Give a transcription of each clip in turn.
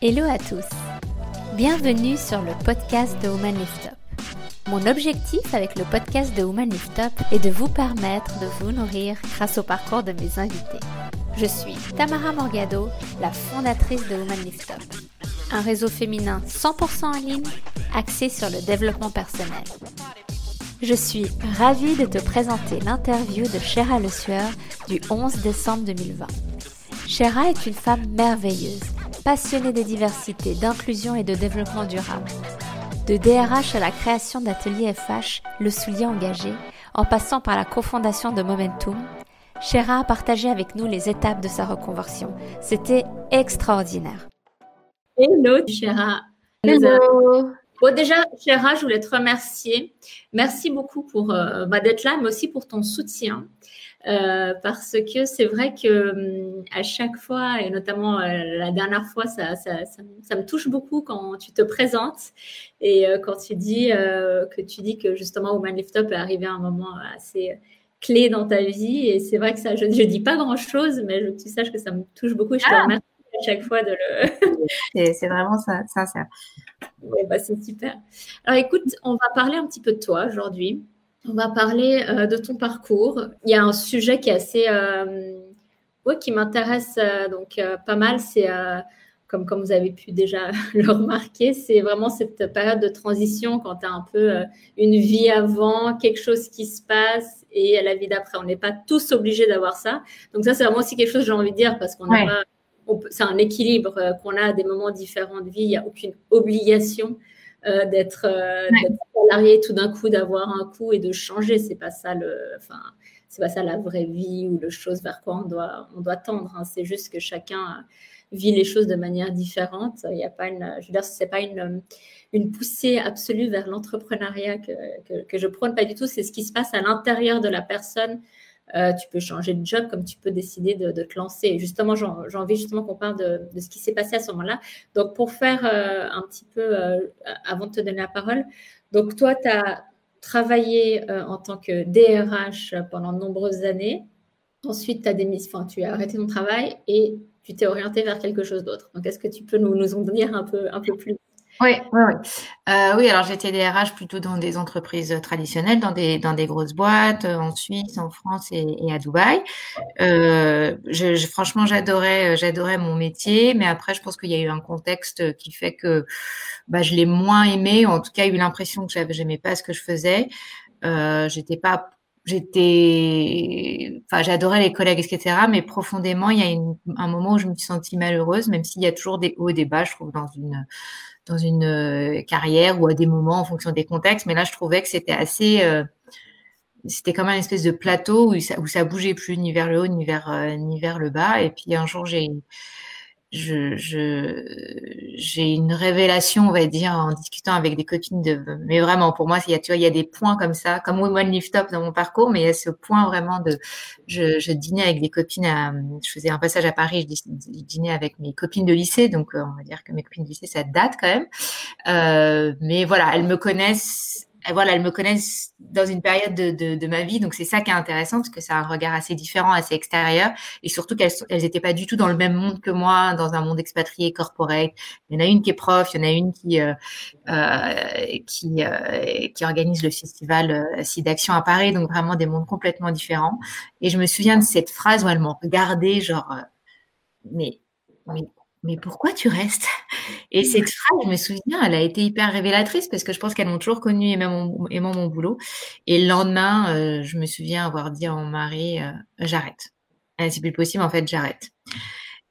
Hello à tous. Bienvenue sur le podcast de Woman Lift Up. Mon objectif avec le podcast de Woman Lift Up est de vous permettre de vous nourrir grâce au parcours de mes invités. Je suis Tamara Morgado, la fondatrice de Woman Lift Up, un réseau féminin 100% en ligne axé sur le développement personnel. Je suis ravie de te présenter l'interview de Chéra Le Sueur du 11 décembre 2020. Chéra est une femme merveilleuse, passionnée des diversités, d'inclusion et de développement durable. De DRH à la création d'ateliers FH, le soulier engagé, en passant par la cofondation de Momentum, Chéra a partagé avec nous les étapes de sa reconversion. C'était extraordinaire. Hello Chéra. Hello. Bon, déjà, Chéra, je voulais te remercier. Merci beaucoup pour euh, bah, d'être là, mais aussi pour ton soutien. Euh, parce que c'est vrai que hum, à chaque fois, et notamment euh, la dernière fois, ça, ça, ça, ça, me touche beaucoup quand tu te présentes et euh, quand tu dis que tu dis que justement Woman Lift Up est arrivé à un moment assez clé dans ta vie. Et c'est vrai que ça, je ne dis pas grand-chose, mais je, tu saches que ça me touche beaucoup. Et je te ah. remercie à chaque fois de le. c'est vraiment sincère. Ouais, bah, c'est super. Alors écoute, on va parler un petit peu de toi aujourd'hui. On va parler euh, de ton parcours. Il y a un sujet qui est assez, euh, ouais, qui m'intéresse euh, donc pas mal. C'est comme, comme vous avez pu déjà le remarquer, c'est vraiment cette période de transition quand tu as un peu une vie avant, quelque chose qui se passe et la vie d'après. On n'est pas tous obligés d'avoir ça. Donc ça, c'est vraiment aussi quelque chose que j'ai envie de dire parce qu'on ouais. pas c'est un équilibre qu'on a à des moments différents de vie. Il n'y a aucune obligation euh, d'être euh, ouais. salarié tout d'un coup, d'avoir un coup et de changer. C'est pas ça le, enfin, c'est pas ça la vraie vie ou le chose vers quoi on doit, on doit tendre. Hein. C'est juste que chacun vit les choses de manière différente. Il n'y a pas une, je veux dire, c'est pas une, une poussée absolue vers l'entrepreneuriat que, que, que, je prône pas du tout. C'est ce qui se passe à l'intérieur de la personne euh, tu peux changer de job comme tu peux décider de, te lancer. Justement, j'ai envie justement qu'on parle de, ce qui s'est passé à ce moment-là. Donc, pour faire euh, un petit peu, euh, avant de te donner la parole, donc toi, tu as travaillé en tant que DRH pendant de nombreuses années. Ensuite, as des, enfin, tu as arrêté ton travail et tu t'es orienté vers quelque chose d'autre. Donc, est-ce que tu peux nous, nous en dire un peu, un peu plus? Oui, oui, oui. Euh, oui, alors j'étais DRH plutôt dans des entreprises traditionnelles, dans des dans des grosses boîtes, euh, en Suisse, en France et, et à Dubaï. Euh, je, je, franchement, j'adorais j'adorais mon métier, mais après, je pense qu'il y a eu un contexte qui fait que bah, je l'ai moins aimé. En tout cas, eu l'impression que j'aimais pas ce que je faisais. Euh, j'étais pas j'étais, enfin, j'adorais les collègues, etc. Mais profondément, il y a une, un moment où je me suis sentie malheureuse, même s'il y a toujours des hauts et des bas, je trouve, dans une dans une euh, carrière ou à des moments en fonction des contextes. Mais là, je trouvais que c'était assez, euh, c'était comme un espèce de plateau où ça, où bougeait plus ni vers le haut ni vers euh, ni vers le bas. Et puis un jour, j'ai je, je, j'ai une révélation, on va dire, en discutant avec des copines de, mais vraiment, pour moi, il y a, tu vois, il y a des points comme ça, comme Woman Lift Up dans mon parcours, mais il y a ce point vraiment de, je, je dînais avec des copines à, je faisais un passage à Paris, je dînais avec mes copines de lycée, donc on va dire que mes copines de lycée, ça date quand même. Euh, mais voilà, elles me connaissent voilà, elles me connaissent dans une période de, de, de ma vie, donc c'est ça qui est intéressant parce que c'est un regard assez différent, assez extérieur, et surtout qu'elles elles étaient pas du tout dans le même monde que moi, dans un monde expatrié, corporate. Il y en a une qui est prof, il y en a une qui euh, euh, qui euh, qui organise le festival euh, SIDAction à Paris, donc vraiment des mondes complètement différents. Et je me souviens de cette phrase où elles m'ont regardé, genre, euh, mais mais mais pourquoi tu restes? Et cette phrase, je me souviens, elle a été hyper révélatrice parce que je pense qu'elles m'ont toujours connue aimant mon, aimant mon boulot. Et le lendemain, euh, je me souviens avoir dit à mon mari, euh, j'arrête. C'est plus possible, en fait, j'arrête.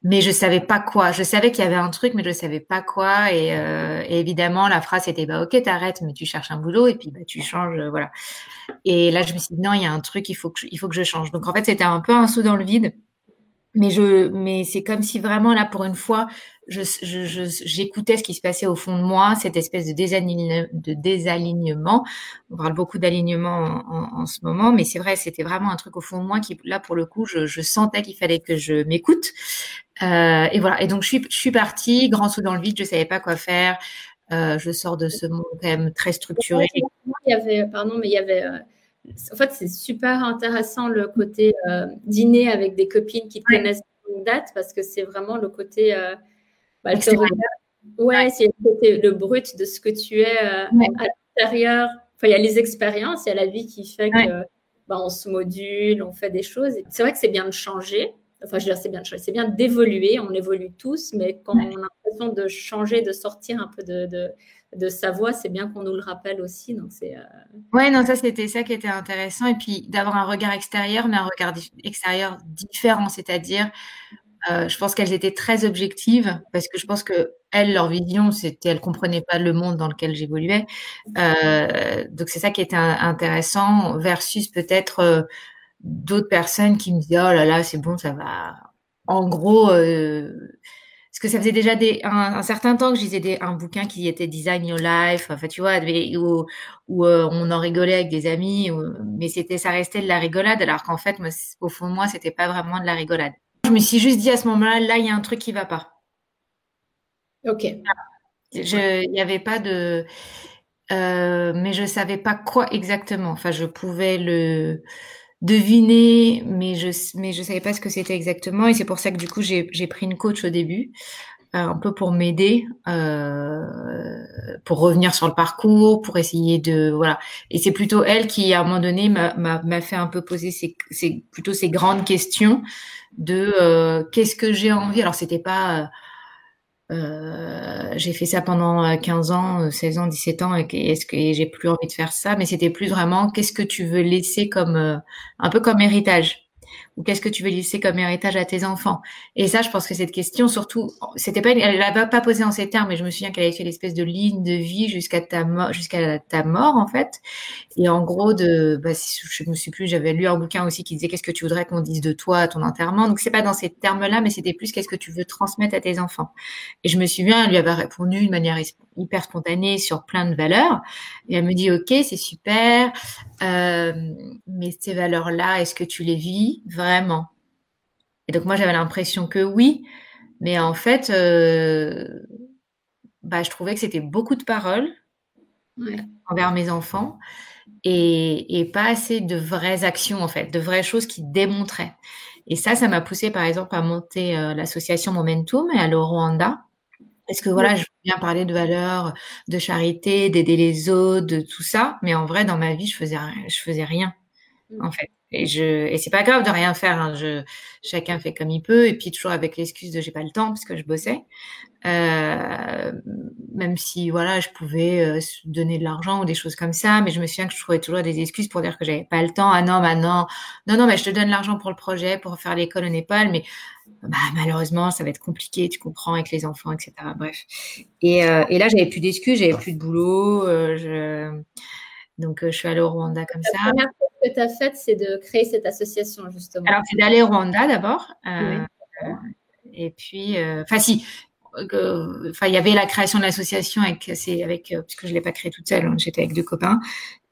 Mais je savais pas quoi. Je savais qu'il y avait un truc, mais je savais pas quoi. Et, euh, et évidemment, la phrase était bah ok, t'arrêtes, mais tu cherches un boulot et puis bah tu changes, euh, voilà. Et là, je me suis dit non, il y a un truc, il faut que je, il faut que je change. Donc en fait, c'était un peu un saut dans le vide mais je mais c'est comme si vraiment là pour une fois je j'écoutais je, ce qui se passait au fond de moi cette espèce de désalignement. On parle beaucoup d'alignement en, ce moment mais c'est vrai c'était vraiment un truc au fond de moi qui là pour le coup je, je sentais qu'il fallait que je m'écoute. Euh, et voilà. Et donc je suis je suis partie grand saut dans le vide je savais pas quoi faire. Euh, je sors de ce monde quand même très structuré. Il y avait pardon mais il y avait euh en fait, c'est super intéressant le côté euh, dîner avec des copines qui te ouais. connaissent une date parce que c'est vraiment le côté. Euh, bah, Ouais, c'est le brut de ce que tu es à l'intérieur. Enfin, il y a les expériences, il y a la vie qui fait que bah, on se module, on fait des choses. C'est vrai que c'est bien de changer. Enfin, je veux dire, c'est bien de changer. C'est bien d'évoluer. On évolue tous, mais quand on a l'impression de changer, de sortir un peu de, de, sa voix, c'est bien qu'on nous le rappelle aussi. Donc, c'est. Euh, ouais, non, ça, c'était ça qui était intéressant. Et puis, d'avoir un regard extérieur, mais un regard extérieur différent. C'est-à-dire, euh, je pense qu'elles étaient très objectives parce que je pense que elles, leur vision, c'était, elles comprenaient pas le monde dans lequel j'évoluais. Euh, donc c'est ça qui était intéressant versus peut-être d'autres personnes qui me disaient oh là là c'est bon ça va. En gros, parce que ça faisait déjà des, un, certain temps que je lisais des, un bouquin qui était Design Your Life, enfin tu vois, où, où on en rigolait avec des amis, mais c'était ça restait de la rigolade alors qu'en fait au fond de moi c'était pas vraiment de la rigolade. Je me suis juste dit à ce moment-là, là, il y a un truc qui va pas. Ok. Il n'y avait pas de. Euh, mais je ne savais pas quoi exactement. Enfin, je pouvais le deviner, mais je mais je savais pas ce que c'était exactement. Et c'est pour ça que du coup, j'ai pris une coach au début, euh, un peu pour m'aider, euh, pour revenir sur le parcours, pour essayer de voilà. Et c'est plutôt elle qui, à un moment donné, m'a fait un peu poser ces, ces plutôt ces grandes questions de euh, qu'est-ce que j'ai envie? Alors c'était pas euh, j'ai fait ça pendant 15 ans, 16 ans, 17 ans, et est-ce que j'ai plus envie de faire ça? Mais c'était plus vraiment qu'est-ce que tu veux laisser comme un peu comme héritage ou qu'est-ce que tu veux laisser comme héritage à tes enfants? Et ça, je pense que cette question, surtout, c'était pas, elle l'a pas posée en ces termes, mais je me souviens qu'elle avait fait l'espèce de ligne de vie jusqu'à ta mort, jusqu'à ta mort en fait. Et en gros, de, bah, je me suis plus, j'avais lu un bouquin aussi qui disait qu'est-ce que tu voudrais qu'on dise de toi à ton enterrement. Donc c'est pas dans ces termes-là, mais c'était plus qu'est-ce que tu veux transmettre à tes enfants. Et je me souviens, elle lui avait répondu de manière hyper spontanée sur plein de valeurs. Et elle me dit ok, c'est super, euh, mais ces valeurs-là, est-ce que tu les vis vraiment? Et donc moi j'avais l'impression que oui, mais en fait, euh, bah, je trouvais que c'était beaucoup de paroles envers mes enfants et, pas assez de vraies actions en fait, de vraies choses qui démontraient. Et ça, ça m'a poussé par exemple à monter euh, l'association Momentum et aller au Rwanda. Parce que voilà, je viens parler de valeurs, de charité, d'aider les autres, de tout ça, mais en vrai, dans ma vie, je faisais, je faisais rien, mmh. en fait. Et je, et c'est pas grave de rien faire. Hein. Je, chacun fait comme il peut. Et puis toujours avec l'excuse de j'ai pas le temps parce que je bossais. Euh, même si voilà, je pouvais euh, donner de l'argent ou des choses comme ça, mais je me souviens que je trouvais toujours des excuses pour dire que j'avais pas le temps. Ah non, maintenant, non, non, mais je te donne l'argent pour le projet, pour faire l'école au Népal, mais bah, malheureusement, ça va être compliqué, tu comprends, avec les enfants, etc. Bref. Et, euh, et là, j'avais plus d'excuses, j'avais plus de boulot. Euh, je donc, euh, je suis allée au Rwanda comme ça. La première chose que tu as faite, c'est de créer cette association, justement. Alors, c'est d'aller au Rwanda d'abord. Euh, et puis, euh, enfin, si. Enfin, il y avait la création de l'association avec, c'est avec, puisque je l'ai pas créée toute seule, j'étais avec deux copains.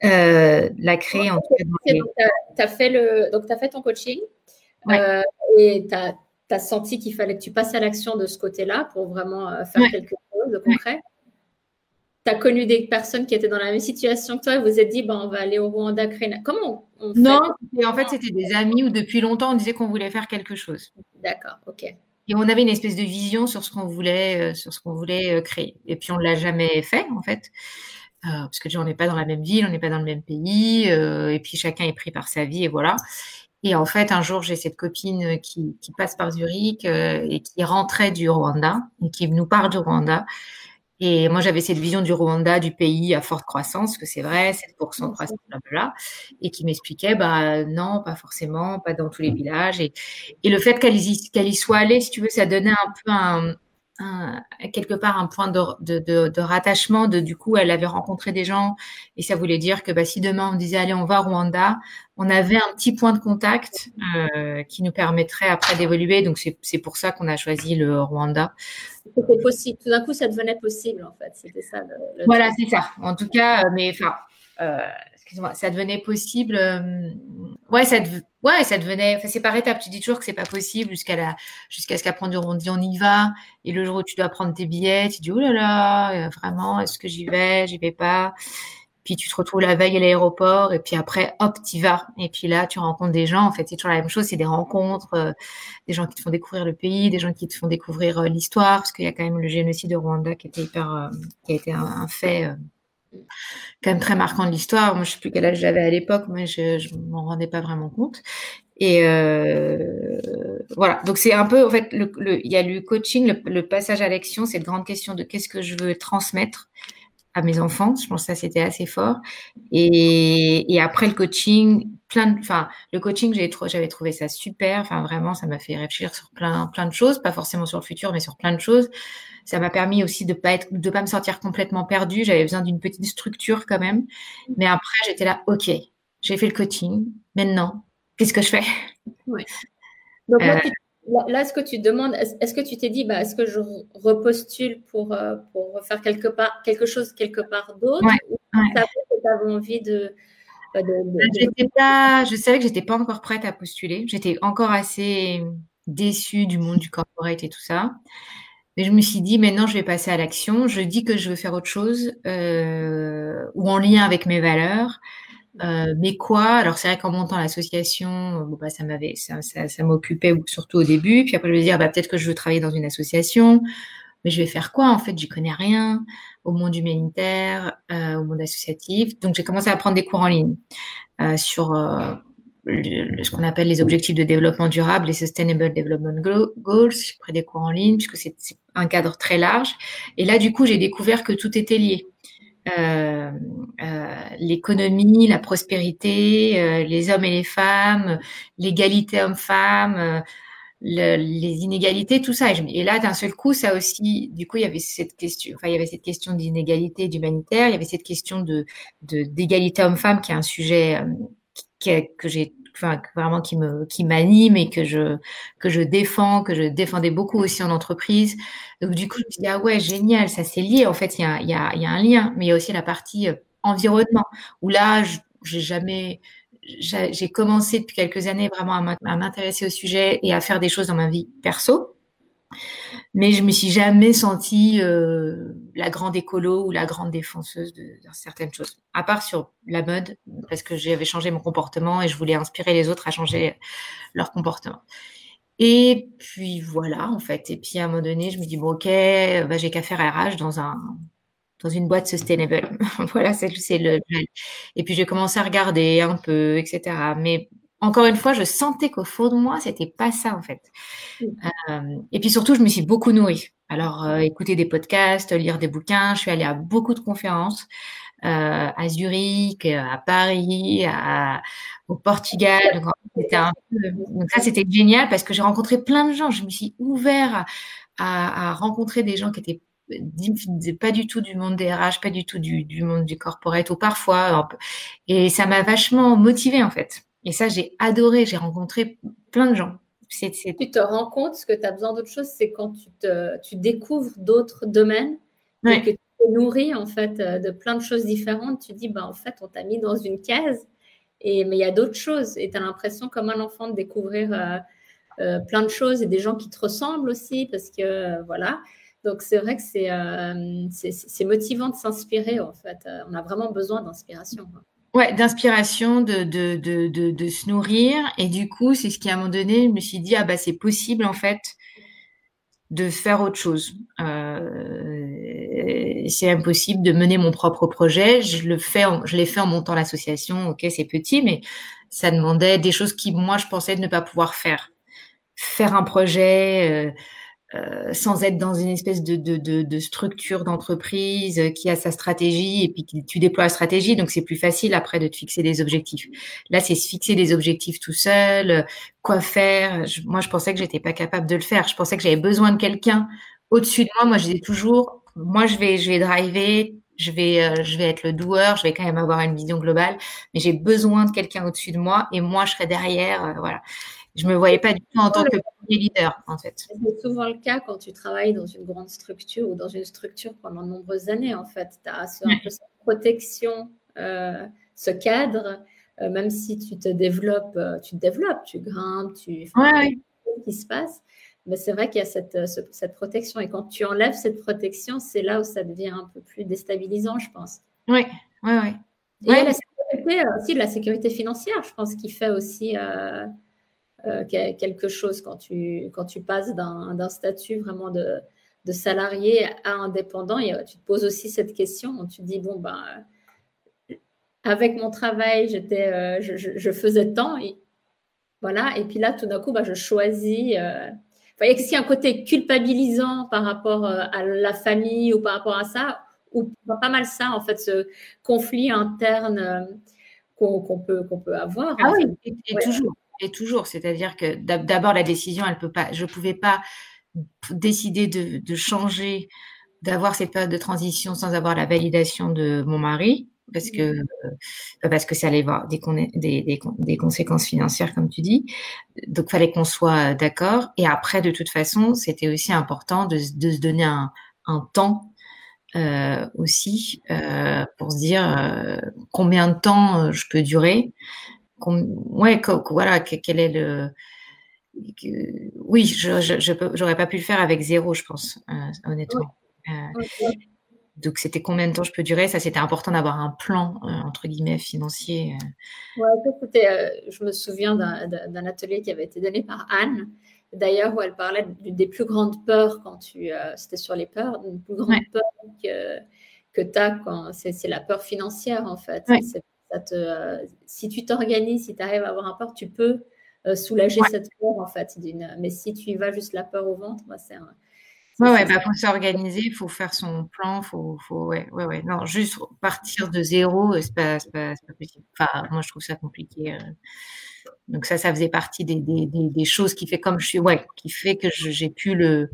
la créer en tout cas. Donc, tu as, fait le, donc as fait ton coaching et tu as, senti qu'il fallait que tu passes à l'action de ce côté-là pour vraiment faire quelque chose de concret? Tu as connu des personnes qui étaient dans la même situation que toi et vous êtes dit, ben, on va aller au Rwanda créer. Comment on, fait Non, et en fait, c'était des amis où depuis longtemps, on disait qu'on voulait faire quelque chose. D'accord, ok. Et on avait une espèce de vision sur ce qu'on voulait, euh, sur ce qu'on voulait euh, créer. Et puis, on ne l'a jamais fait, en fait. Euh, parce que on n'est pas dans la même ville, on n'est pas dans le même pays, et puis chacun est pris par sa vie, et voilà. Et en fait, un jour, j'ai cette copine qui, qui passe par Zurich et qui rentrait du Rwanda et qui nous parle du Rwanda. Et moi, j'avais cette vision du Rwanda, du pays à forte croissance, que c'est vrai, 7% de croissance, là, et qui m'expliquait, bah non, pas forcément, pas dans tous les villages. Et, et le fait qu'elle y, qu'elle y soit allée, si tu veux, ça donnait un peu un, quelque part un point de, de, de, rattachement. De, du coup, elle avait rencontré des gens et ça voulait dire que bah, si demain on disait allez, on va à Rwanda, on avait un petit point de contact euh, qui nous permettrait après d'évoluer. Donc c'est pour ça qu'on a choisi le Rwanda. C'était possible. Tout d'un coup, ça devenait possible en fait. C'était ça. voilà, c'est ça. En tout cas, euh, mais enfin. Euh, excuse-moi, ça devenait possible. Euh, ouais, ça, ouais, ça devenait. Enfin, c'est par étapes. Tu dis toujours que c'est pas possible jusqu'à la, jusqu'à ce qu'après on dit on y va. Et le jour où tu dois prendre tes billets, tu dis oh là là, euh, vraiment, est-ce que j'y vais, j'y vais pas? puis tu te retrouves la veille à l'aéroport, et puis après, hop, y vas. Et puis là, tu rencontres des gens. En fait, c'est toujours la même chose. C'est des rencontres, euh, des gens qui te font découvrir le pays, des gens qui te font découvrir l'histoire, parce qu'il y a quand même le génocide de Rwanda qui était hyper, euh, qui a été un, fait quand même très marquant de l'histoire. Moi, je sais plus quel âge j'avais à l'époque, mais je, je m'en rendais pas vraiment compte. Et euh, voilà, donc c'est un peu, en fait, il y a le coaching, le, le passage à l'action, cette grande question de qu'est-ce que je veux transmettre à mes enfants. Je pense que ça, c'était assez fort. Et, et, après le coaching, plein de, enfin, le coaching, j'avais trouvé, j'avais trouvé ça super. Enfin, vraiment, ça m'a fait réfléchir sur plein, plein de choses, pas forcément sur le futur, mais sur plein de choses. Ça m'a permis aussi de pas être, de pas me sentir complètement perdue. J'avais besoin d'une petite structure quand même. Mais après, j'étais là, OK, j'ai fait le coaching. Maintenant, qu'est-ce que je fais? Donc, euh, Là, ce que tu demandes, est-ce que tu t'es dit, bah, est-ce que je repostule pour, euh, pour faire quelque, part, quelque chose quelque part d'autre ou tu avais envie de. De, Pas, je savais que j'étais pas encore prête à postuler. J'étais encore assez déçue du monde du corporate et tout ça. Mais je me suis dit, maintenant, je vais passer à l'action. Je dis que je veux faire autre chose euh, ou en lien avec mes valeurs. Euh, mais quoi? Alors c'est vrai qu'en montant l'association, bon, bah, ça m'avait, ça, ça, ça m'occupait surtout au début. Puis après je me dire, bah, peut-être que je veux travailler dans une association, mais je vais faire quoi En fait, j'y connais rien au monde humanitaire, euh, au monde associatif. Donc j'ai commencé à prendre des cours en ligne euh, sur euh, ce qu'on appelle les objectifs de développement durable, les Sustainable Development Goals. J'ai pris des cours en ligne puisque c'est un cadre très large. Et là, du coup, j'ai découvert que tout était lié. Euh, euh, l'économie, la prospérité, euh, les hommes et les femmes, l'égalité homme-femme, les inégalités, tout ça. Et, là, d'un seul coup, ça aussi, du coup, il y avait cette question, enfin, il y avait cette question d'inégalité d'humanitaire, il y avait cette question de d'égalité homme-femme qui est un sujet que j'ai enfin vraiment qui me qui m'anime et que je que je défends, que je défendais beaucoup aussi en entreprise. Donc du coup, je me dit ah ouais génial, ça c'est lié. En fait, il y a y a y a un lien, mais il y a aussi la partie euh, environnement où là j'ai jamais j'ai commencé depuis quelques années vraiment à m'intéresser au sujet et à faire des choses dans ma vie perso mais je me suis jamais sentie euh, la grande écolo ou la grande défenseuse de, certaines choses, à part sur la mode, parce que j'avais changé mon comportement et je voulais inspirer les autres à changer leur comportement. Et puis voilà, en fait. Et puis à un moment donné, je me dis bon ok, bah, j'ai qu'à faire RH dans un dans une boîte sustainable. voilà, c'est le. Et puis j'ai commencé à regarder un peu, etc. Mais encore une fois, je sentais qu'au fond de moi, c'était pas ça en fait. Euh, et puis surtout, je me suis beaucoup nourrie. Alors, euh, écouter des podcasts, lire des bouquins. Je suis allée à beaucoup de conférences euh, à Zurich, à Paris, au Portugal. Donc, ça, c'était génial parce que j'ai rencontré plein de gens. Je me suis ouvert à, à, rencontrer des gens qui étaient pas du tout du monde des RH, pas du tout du, du monde du corporate ou parfois. Et ça m'a vachement motivée en fait. Et ça, j'ai adoré. J'ai rencontré plein de gens. Tu te rends compte que tu as besoin d'autre chose, c'est quand tu, te, tu découvres d'autres domaines et que tu te nourris en fait euh, de plein de choses différentes. Tu dis, bah, en fait, on t'a mis dans une case, et, mais il y a d'autres choses. Et tu as l'impression, comme un enfant, de découvrir euh, euh, plein de choses et des gens qui te ressemblent aussi, parce que voilà. Donc, c'est vrai que c'est motivant de s'inspirer en fait. On a vraiment besoin d'inspiration. Ouais, d'inspiration, de, de, de, de, se nourrir. Et du coup, c'est ce qui, à un moment donné, je me suis dit, ah bah c'est possible en fait de faire autre chose. Euh, c'est impossible de mener mon propre projet. Je le fais, je l'ai fait en montant l'association. Ok, c'est petit, mais ça demandait des choses qui, moi, je pensais ne pas pouvoir faire. Faire un projet. Euh, euh, sans être dans une espèce de, de, de, de structure d'entreprise qui a sa stratégie et puis tu déploies la stratégie, donc c'est plus facile après de te fixer des objectifs. Là, c'est se fixer des objectifs tout seul, quoi faire. moi, je pensais que j'étais pas capable de le faire. Je pensais que j'avais besoin de quelqu'un au-dessus de moi. Moi, je disais toujours, moi, je vais, je vais driver, je vais, euh, je vais être le doueur, je vais quand même avoir une vision globale, mais j'ai besoin de quelqu'un au-dessus de moi et moi, je serai derrière, euh, voilà. Je me voyais pas du tout en tant que premier leader, en fait. C'est souvent le cas quand tu travailles dans une grande structure ou dans une structure pendant de nombreuses années, en fait. Tu as ce, un peu cette protection, euh, ce cadre, euh, même si tu te développes, euh, tu te développes, tu grimpes, tu fais ouais, ce qui se passe. Mais c'est vrai qu'il y a cette, cette protection. Et quand tu enlèves cette protection, c'est là où ça devient un peu plus déstabilisant, je pense. Oui, oui, oui. Et la sécurité aussi, de la sécurité financière, je pense, qui fait aussi quelque chose quand tu, quand tu passes d'un statut vraiment de, de salarié à indépendant. Et tu te poses aussi cette question. Tu te dis, bon, ben, avec mon travail, j'étais, je, je, faisais tant. Et, voilà. Et puis là, tout d'un coup, ben, je choisis il y a aussi un côté culpabilisant par rapport euh, à la famille ou par rapport à ça, ou pas mal ça, en fait, ce conflit interne euh, qu'on peut, qu'on peut avoir. Ah oui, et, toujours. Et toujours. C'est-à-dire que d'abord, la décision, elle peut pas, je ne pouvais pas décider de, de changer, d'avoir cette période de transition sans avoir la validation de mon mari parce que euh, parce que ça allait avoir des, des, des, conséquences financières comme tu dis. Donc fallait qu'on soit d'accord. Et après de toute façon, c'était aussi important de, de, se donner un, un temps euh, aussi euh, pour se dire euh, combien de temps je peux durer. Ouais, voilà, quel est le oui, je j'aurais pas pu le faire avec zéro, je pense, honnêtement. Donc, c'était combien de temps je peux durer? Ça, c'était important d'avoir un plan, euh, entre guillemets, financier. Euh. Ouais, c'était, euh, je me souviens d'un atelier qui avait été donné par Anne, d'ailleurs, où elle parlait des plus grandes peurs quand tu. c'était sur les peurs, une plus grande peur que, que tu as quand. C'est la peur financière, en fait. Ça te, si tu t'organises, si tu arrives à avoir un peur, tu peux soulager cette peur, en fait. Mais si tu y vas juste la peur au ventre, bah, c'est un Ouais, ouais, bah, faut s'organiser, il faut faire son plan, faut, faut, ouais, ouais, ouais. Non, juste partir de zéro, euh, c'est pas, pas, pas possible. Enfin, moi, je trouve ça compliqué. Euh. Donc ça, ça faisait partie des, des, des, choses qui fait comme je suis, ouais, qui fait que j'ai pu le,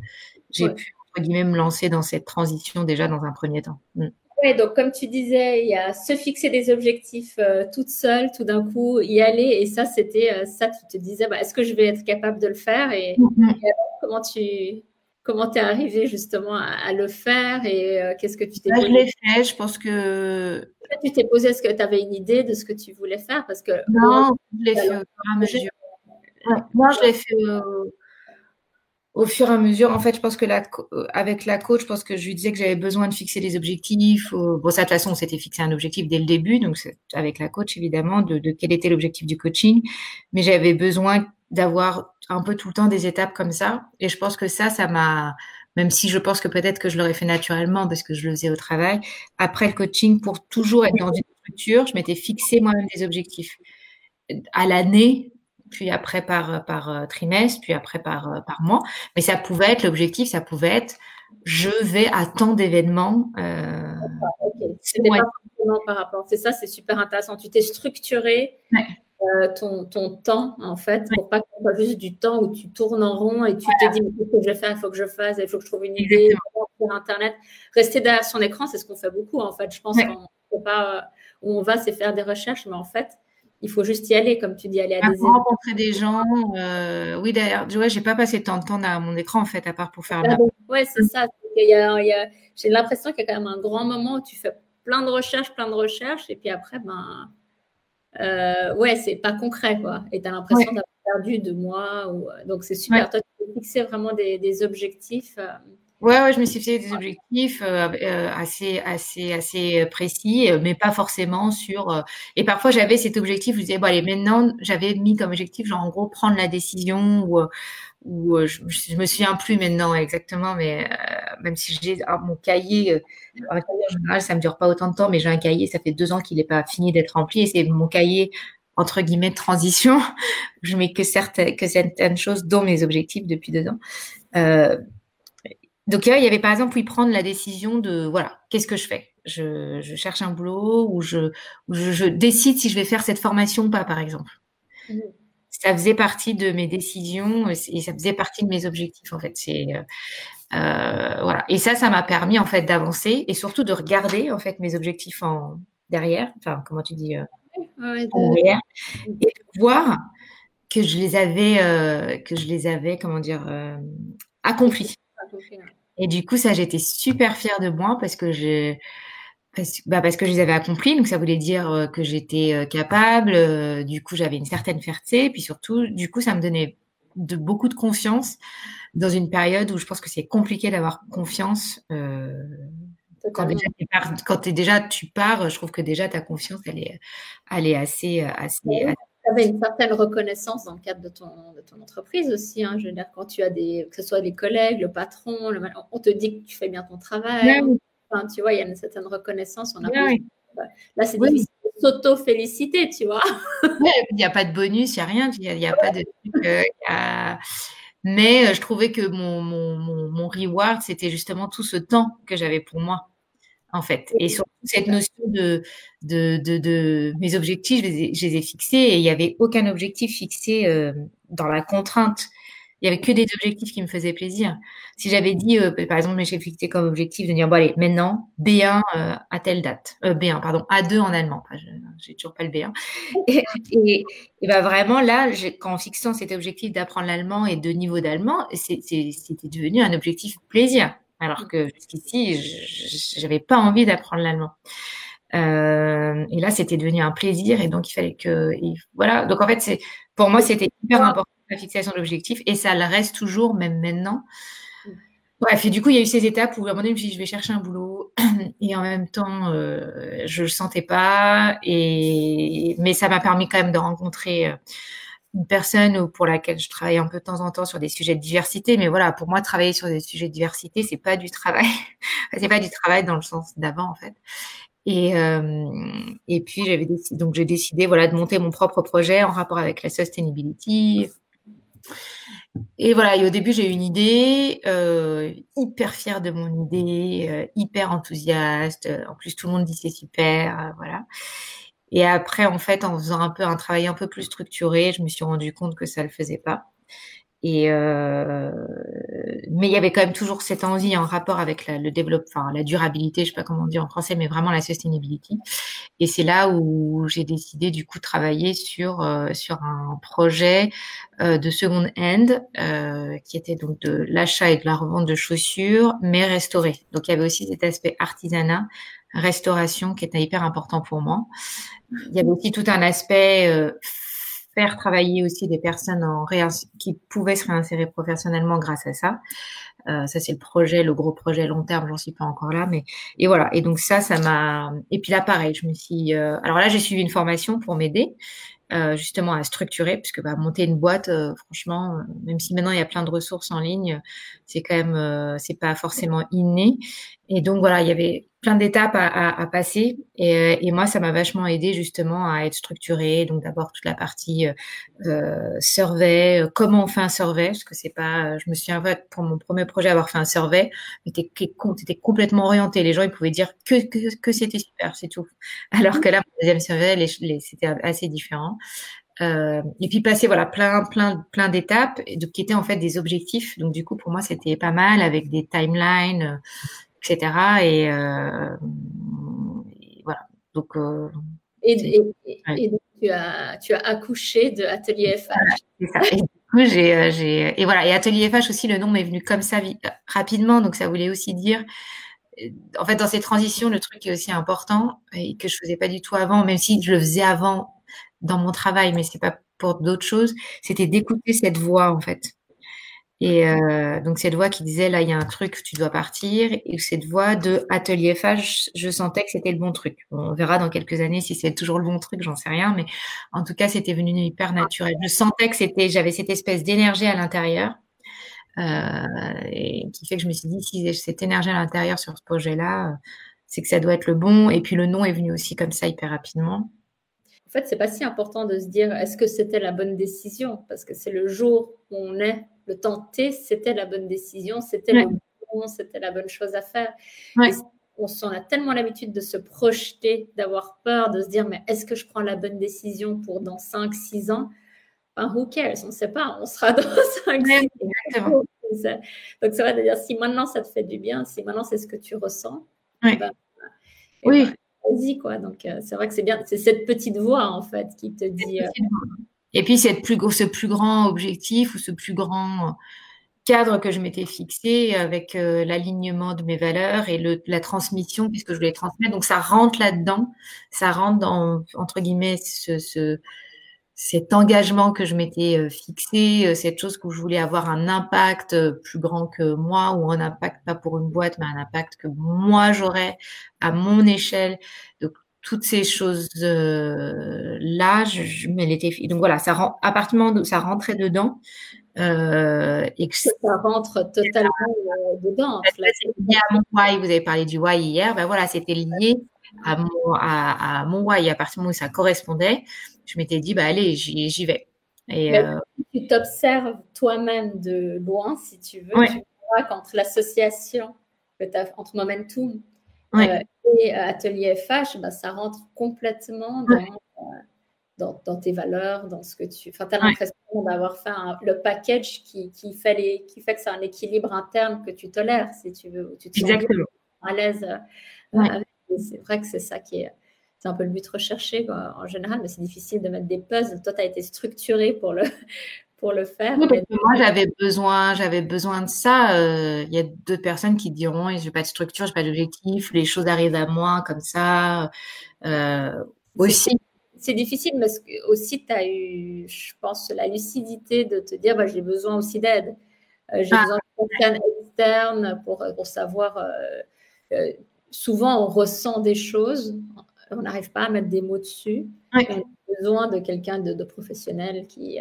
j'ai pu entre guillemets me lancer dans cette transition déjà dans un premier temps. Mm. Ouais, donc comme tu disais, il y a se fixer des objectifs euh, toute seule, tout d'un coup y aller, et ça, c'était ça. Tu te disais, bah, est-ce que je vais être capable de le faire? Et, mm-hmm. et alors, comment tu comment tu es arrivé justement à, le faire? Et euh, qu'est-ce que tu t'es posé Je l'ai fait, je pense que. Tu t'es posé, est-ce que tu avais une idée de ce que tu voulais faire? Parce que Non, je l'ai fait au fur et à mesure. moi, je l'ai fait au, fur et à mesure. En fait, je pense que la, euh, avec la coach, je pense que je lui disais que j'avais besoin de fixer des objectifs. Bon, ça, de toute façon, on s'était fixé un objectif dès le début, donc avec la coach, évidemment, de, de quel était l'objectif du coaching. Mais j'avais besoin d'avoir un peu tout le temps des étapes comme ça. Et je pense que ça, ça m'a, même si je pense que peut-être que je l'aurais fait naturellement parce que je le faisais au travail, après le coaching, pour toujours être dans une structure, je m'étais fixé moi-même des objectifs à l'année, puis après par, par euh, trimestre, puis après par, euh, par mois. Mais ça pouvait être l'objectif, ça pouvait être je vais à tant d'événements. Euh, c'est par rapport. C'est ça, c'est super intéressant. Tu t'es structuré. Euh, ton, ton, temps, en fait, pour pas que ce soit juste du temps où tu tournes en rond et tu te dis, qu'est-ce que je vais faire, il faut que je fasse, il faut que je trouve une idée sur Internet. Rester derrière son écran, c'est ce qu'on fait beaucoup, en fait. Je pense qu'on ne pas, où on va, c'est faire des recherches, mais en fait, il faut juste y aller, comme tu dis, aller à des rencontrer des gens. Euh, oui, d'ailleurs, ouais, j'ai pas passé tant de temps à mon écran, en fait, à part pour faire. Ah, ouais, c'est ça. j'ai l'impression qu'il y a quand même un grand moment où tu fais plein de recherches, plein de recherches, et puis après, ben euh, ouais, c'est pas concret, quoi. Et tu as l'impression d'avoir perdu deux mois. Ou... Euh, donc, c'est super. Toi, tu as fixé vraiment des, des objectifs. Euh. Ouais, ouais, je me suis fixé des objectifs euh, assez, assez, assez précis, mais pas forcément sur. et parfois, j'avais cet objectif. Je disais, bon, allez, maintenant, j'avais mis comme objectif, genre, en gros, prendre la décision ou ou euh, je, je, me souviens plus maintenant exactement, mais euh, même si j'ai mon cahier, euh, en général, ça me dure pas autant de temps, mais j'ai un cahier, ça fait deux ans qu'il n'est pas fini d'être rempli, et c'est mon cahier entre guillemets de transition. je mets que certaines, que certaines choses, dont mes objectifs depuis deux ans. Euh, donc il y avait par exemple, oui, prendre la décision de voilà, qu'est-ce que je fais? Je, je, cherche un boulot ou je, je, je, décide si je vais faire cette formation ou pas, par exemple. Mmh ça faisait partie de mes décisions et ça faisait partie de mes objectifs en fait. C'est euh, euh, voilà. Et ça, ça m'a permis en fait d'avancer et surtout de regarder en fait mes objectifs en derrière. Enfin, comment tu dis euh, derrière et de voir que je les avais, euh, que je les avais, comment dire, accomplis. Et du coup, ça, j'étais super fière de moi parce que parce, bah parce que je les avais accomplis, donc ça voulait dire euh, que j'étais euh, capable. Euh, du coup, j'avais une certaine fierté, puis surtout, du coup, ça me donnait de beaucoup de confiance dans une période où je pense que c'est compliqué d'avoir confiance. Euh, quand déjà, tu pars, quand es déjà tu pars, je trouve que déjà ta confiance, elle est, elle est assez, assez. Tu avais une certaine reconnaissance dans le cadre de ton, de ton entreprise aussi. Hein. Je veux dire, quand tu as des, que ce soit des collègues, le patron, on te dit que tu fais bien ton travail. Enfin, tu vois, il y a une certaine reconnaissance. On a Là, c'est difficile de s'auto-féliciter, tu vois. Il n'y a pas de bonus, il n'y a rien. Il n'y a, pas de euh, Mais euh, je trouvais que mon, mon, mon reward, c'était justement tout ce temps que j'avais pour moi en fait. Et surtout cette notion de, de, de, de mes objectifs, je les, ai, je les, ai, fixés et il n'y avait aucun objectif fixé euh, dans la contrainte. Il n'y avait que des objectifs qui me faisaient plaisir. Si j'avais dit, euh, par exemple, j'ai fixé comme objectif de dire, bon allez, maintenant, B1 euh, à telle date. Euh, B1, pardon, A2 en allemand. Enfin, j'ai toujours pas le B1. Et, et, et ben vraiment, là, quand en fixant cet objectif d'apprendre l'allemand et de niveau d'allemand, c'était devenu un objectif plaisir. Alors que jusqu'ici, j'avais pas envie d'apprendre l'allemand. Euh, et là, c'était devenu un plaisir, et donc il fallait que, voilà. Donc en fait, c'est pour moi, c'était hyper important la fixation d'objectifs, et ça le reste toujours, même maintenant. Bref, et du coup, il y a eu ces étapes où à un moment donné, je me suis dit, je vais chercher un boulot, et en même temps, euh, je le sentais pas, et mais ça m'a permis quand même de rencontrer euh, une personne pour laquelle je travaille un peu de temps en temps sur des sujets de diversité, mais voilà, pour moi, travailler sur des sujets de diversité, c'est pas du travail. c'est pas du travail dans le sens d'avant, en fait. Et, euh, et puis j'avais donc j'ai décidé voilà de monter mon propre projet en rapport avec la sustainability. Et voilà, et au début j'ai eu une idée, euh, hyper fière de mon idée, euh, hyper enthousiaste. En plus tout le monde dit c'est super, euh, voilà. Et après, en fait, en faisant un peu un travail un peu plus structuré, je me suis rendu compte que ça le faisait pas. Et euh, mais il y avait quand même toujours cette envie en rapport avec le développement, enfin la durabilité, je sais pas comment on dit en français, mais vraiment la sustainability. Et c'est là où j'ai décidé du coup de travailler sur euh, sur un projet euh, de second hand euh, qui était donc de l'achat et de la revente de chaussures, mais restaurées. Donc il y avait aussi cet aspect artisanat restauration qui était hyper important pour moi. Il y avait aussi tout un aspect euh, faire travailler aussi des personnes en qui pouvaient se réinsérer professionnellement grâce à ça. Euh, ça c'est le projet, le gros projet long terme. J'en suis pas encore là, mais et voilà. Et donc ça, ça m'a. Et puis là, pareil, je me suis. Euh... Alors là, j'ai suivi une formation pour m'aider. Euh, justement à structurer, puisque bah, monter une boîte, euh, franchement, euh, même si maintenant il y a plein de ressources en ligne, c'est quand même, c'est pas forcément inné. Et donc voilà, il y avait plein d'étapes à, à, à, passer. Et, et, moi, ça m'a vachement aidé justement à être structurée. Donc d'abord toute la partie euh, survey, comment on fait un survey, parce que c'est pas, je me souviens en fait pour mon premier projet avoir fait un survey, était complètement orienté. Les gens ils pouvaient dire que que, que c'était super, c'est tout. Alors que là, mon deuxième survey, les, les, c'était assez différent. Euh, et puis passer voilà plein plein plein d'étapes qui étaient en fait des objectifs donc du coup pour moi c'était pas mal avec des timelines etc. Et, euh, et voilà. Donc. Euh, et, et, et, donc tu as, tu as accouché de Atelier FH. ça. Et du coup, j'ai, euh, j'ai, et voilà. Et Atelier FH aussi, le nom m'est venu comme ça rapidement. Donc, ça voulait aussi dire, en fait, dans ces transitions, le truc qui est aussi important et que je faisais pas du tout avant, même si je le faisais avant dans mon travail, mais c'est pas pour d'autres choses, c'était d'écouter cette voix, en fait. Et euh, donc cette voix qui disait là il y a un truc, tu dois partir. Et cette voix de Atelier FH, je sentais que c'était le bon truc. on verra dans quelques années si c'est toujours le bon truc, j'en sais rien. Mais en tout cas c'était venu hyper naturel. Je sentais que c'était, j'avais cette espèce d'énergie à l'intérieur. Euh, et qui fait que je me suis dit si j'ai cette énergie à l'intérieur sur ce projet-là, c'est que ça doit être le bon. Et puis le nom est venu aussi comme ça hyper rapidement. En fait, c'est pas si important de se dire est-ce que c'était la bonne décision? Parce que c'est le jour où on est le tenter, c'était la bonne décision, c'était le bon, c'était la bonne chose à faire. On s'en a tellement l'habitude de se projeter, d'avoir peur, de se dire mais est-ce que je prends la bonne décision pour dans 5, 6 ans? Enfin, Who cares? On ne sait pas, on sera dans 5, 6 ans. Donc c'est vrai de dire si maintenant ça te fait du bien, si maintenant c'est ce que tu ressens, ben, eh oui. Ben, vas-y quoi. Donc euh, c'est vrai que c'est bien, c'est cette petite voix en fait qui te dit. Et puis plus, ce plus grand objectif ou ce plus grand cadre que je m'étais fixé avec euh, l'alignement de mes valeurs et le, la transmission puisque je voulais transmettre. Donc ça rentre là-dedans, ça rentre dans entre guillemets ce, ce cet engagement que je m'étais euh, fixé, euh, cette chose où je voulais avoir un impact plus grand que moi ou un impact pas pour une boîte, mais un impact que moi j'aurais à mon échelle. Toutes ces choses là, je, je me l'étais donc voilà, ça rend à partir du moment où ça rentrait dedans euh, et que ça rentre totalement dedans. En fait. lié à mon why. Vous avez parlé du why hier. Ben voilà, c'était lié à mon à, à mon why. À partir du moment où ça correspondait, je m'étais dit, bah allez, j'y vais. Et, euh, tu t'observes toi-même de loin, si tu veux, tu vois qu'entre l'association entre Momentum euh, et euh, Atelier FH, bah, ça rentre complètement dans, dans, tes valeurs, dans ce que tu. Enfin, tu as l'impression d'avoir fait le package qui, qui, fait les, qui fait que c'est un équilibre interne que tu tolères, si tu veux, tu te sens à l'aise. c'est vrai que c'est ça qui est c'est un peu le but recherché en général, mais c'est difficile de mettre des puzzles. Toi, tu as été structuré pour le, pour le faire. moi, j'avais besoin, j'avais besoin de ça. Euh, il y a d'autres personnes qui diront, je n'ai pas de structure, je n'ai pas d'objectif, les choses arrivent à moi comme ça. Euh, aussi. C'est difficile, mais aussi, tu as eu, je pense, la lucidité de te dire, bah, j'ai besoin aussi d'aide. Euh, j'ai ah. besoin de quelqu'un externe pour, pour savoir. souvent, on ressent des choses on n'arrive pas à mettre des mots dessus. On a besoin de quelqu'un de, professionnel qui,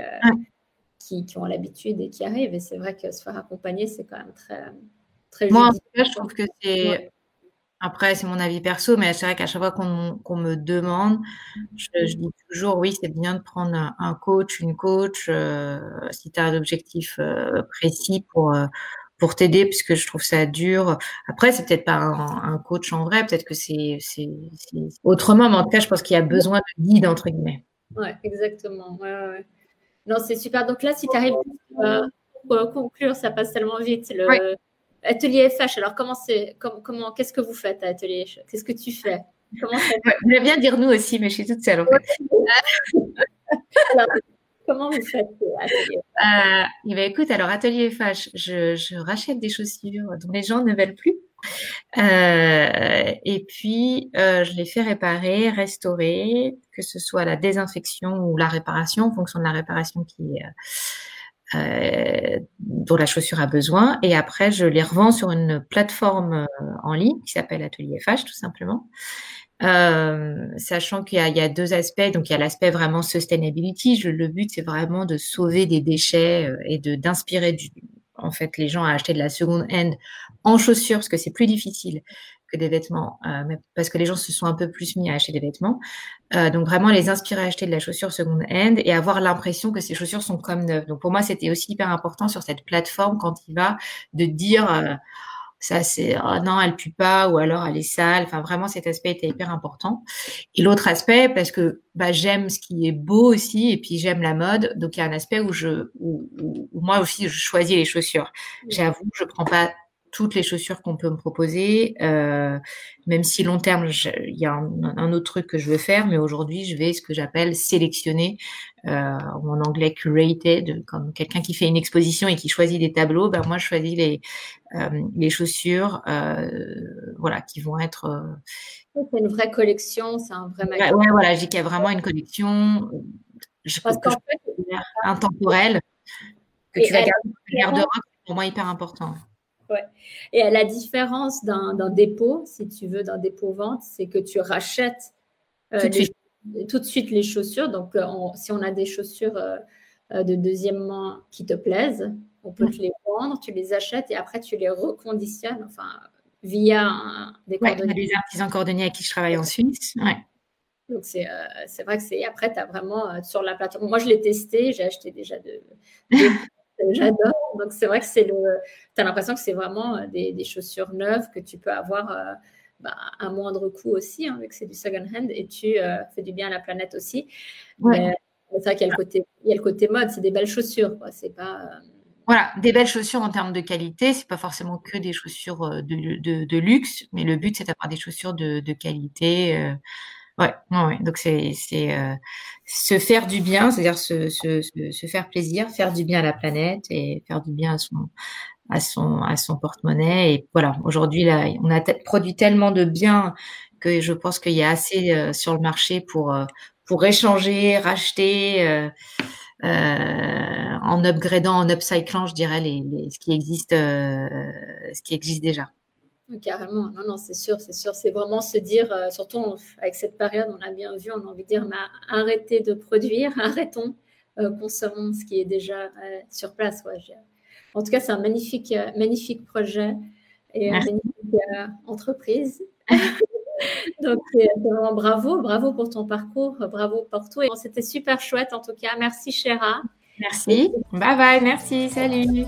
qui, ont l'habitude et qui arrive. Et c'est vrai que se faire accompagner, c'est quand même très, très Moi, en tout cas, je trouve que c'est. Après, c'est mon avis perso, mais c'est vrai qu'à chaque fois qu'on me demande, je, dis toujours oui, c'est bien de prendre un, coach, une coach, euh, si tu as un objectif euh, précis pour, pour t'aider puisque je trouve ça dur. Après, c'est peut-être pas un, coach en vrai, peut-être que c'est autrement, mais en tout cas, je pense qu'il y a besoin de guide entre guillemets. Ouais, exactement. Ouais, ouais. Non, c'est super. Donc là, si tu arrives à conclure, ça passe tellement vite. Le atelier FH. Alors, comment c'est comment, qu'est-ce que vous faites à Atelier FH Qu'est-ce que tu fais? Comment ouais, bien dire nous aussi, mais je suis toute seule en fait. Comment vous faites euh, eh ben, Écoute, alors Atelier FH, je, rachète des chaussures dont les gens ne veulent plus. Euh, et puis, euh, je les fais réparer, restaurer, que ce soit la désinfection ou la réparation, en fonction de la réparation qui euh, dont la chaussure a besoin. Et après, je les revends sur une plateforme en ligne qui s'appelle Atelier FH, tout simplement. Euh, sachant qu'il y, a deux aspects. Donc, il y a l'aspect vraiment sustainability. Le but, c'est vraiment de sauver des déchets euh, et de d'inspirer en fait les gens à acheter de la seconde hand en chaussures parce que c'est plus difficile que des vêtements, euh, parce que les gens se sont un peu plus mis à acheter des vêtements. Euh, donc vraiment les inspirer à acheter de la chaussure seconde hand et avoir l'impression que ces chaussures sont comme neuves. Donc pour moi c'était aussi hyper important sur cette plateforme quand il va de dire euh, ça c'est oh non elle pue pas ou alors elle est sale. Enfin vraiment cet aspect était hyper important. Et l'autre aspect parce que bah j'aime ce qui est beau aussi et puis j'aime la mode. Donc il y a un aspect où je où, moi aussi je choisis les chaussures. J'avoue je prends pas toutes les chaussures qu'on peut me proposer, euh, même si long terme, il y a un, autre truc que je veux faire, mais aujourd'hui, je vais ce que j'appelle sélectionner, euh, en anglais curated, comme quelqu'un qui fait une exposition et qui choisit des tableaux. Ben moi, je choisis les euh, les chaussures, voilà, qui vont être. C'est une vraie collection, c'est un vrai magasin. Ouais, voilà, j'ai qu'il y a vraiment une collection. Je pense que fait, intemporelle que tu vas garder dans ta garde-robe, c'est pour moi hyper important. Et à la différence d'un dépôt, si tu veux, d'un dépôt-vente, c'est que tu rachètes euh, tout, de suite les chaussures. Donc, euh, si on a des chaussures euh, de deuxième main qui te plaisent, on peut te les vendre, tu les achètes et après tu les reconditionnes, enfin, via des cordonniers. des artisans cordonniers avec qui je travaille en Suisse. Ouais. Donc, c'est vrai que c'est après, tu as vraiment sur la plateforme. Moi, je l'ai testé, j'ai acheté déjà de, j'adore. Donc, c'est vrai que c'est le. Tu as l'impression que c'est vraiment euh, des, chaussures neuves que tu peux avoir euh, bah, à moindre coût aussi, hein, vu que c'est du second hand et tu euh, fais du bien à la planète aussi. c'est vrai qu'il y a le côté, il y a le côté mode, c'est des belles chaussures. C'est pas. Voilà, des belles chaussures en termes de qualité, c'est pas forcément que des chaussures de, de, luxe, mais le but c'est d'avoir des chaussures de, qualité. Ouais, ouais, donc c'est euh, se faire du bien, c'est-à-dire se, se, se, faire plaisir, faire du bien à la planète et faire du bien à son à son à son porte-monnaie et voilà. Aujourd'hui là, on a produit tellement de biens que je pense qu'il y a assez euh, sur le marché pour euh, pour échanger, racheter. en upgradant, en upcyclant, je dirais, les, ce qui existe, ce qui existe déjà. Carrément, non, non, c'est sûr, c'est sûr. C'est vraiment se dire, surtout avec cette période, on a bien vu, on a envie de dire, mais arrêtez de produire, arrêtons, consommons ce qui est déjà sur place. Ouais, en tout cas, c'est un magnifique, euh, magnifique projet et une magnifique euh, entreprise. Donc, vraiment bravo, bravo pour ton parcours, bravo pour tout. Et c'était super chouette en tout cas. Merci, Chéra. Merci. Bye bye. Merci. Salut.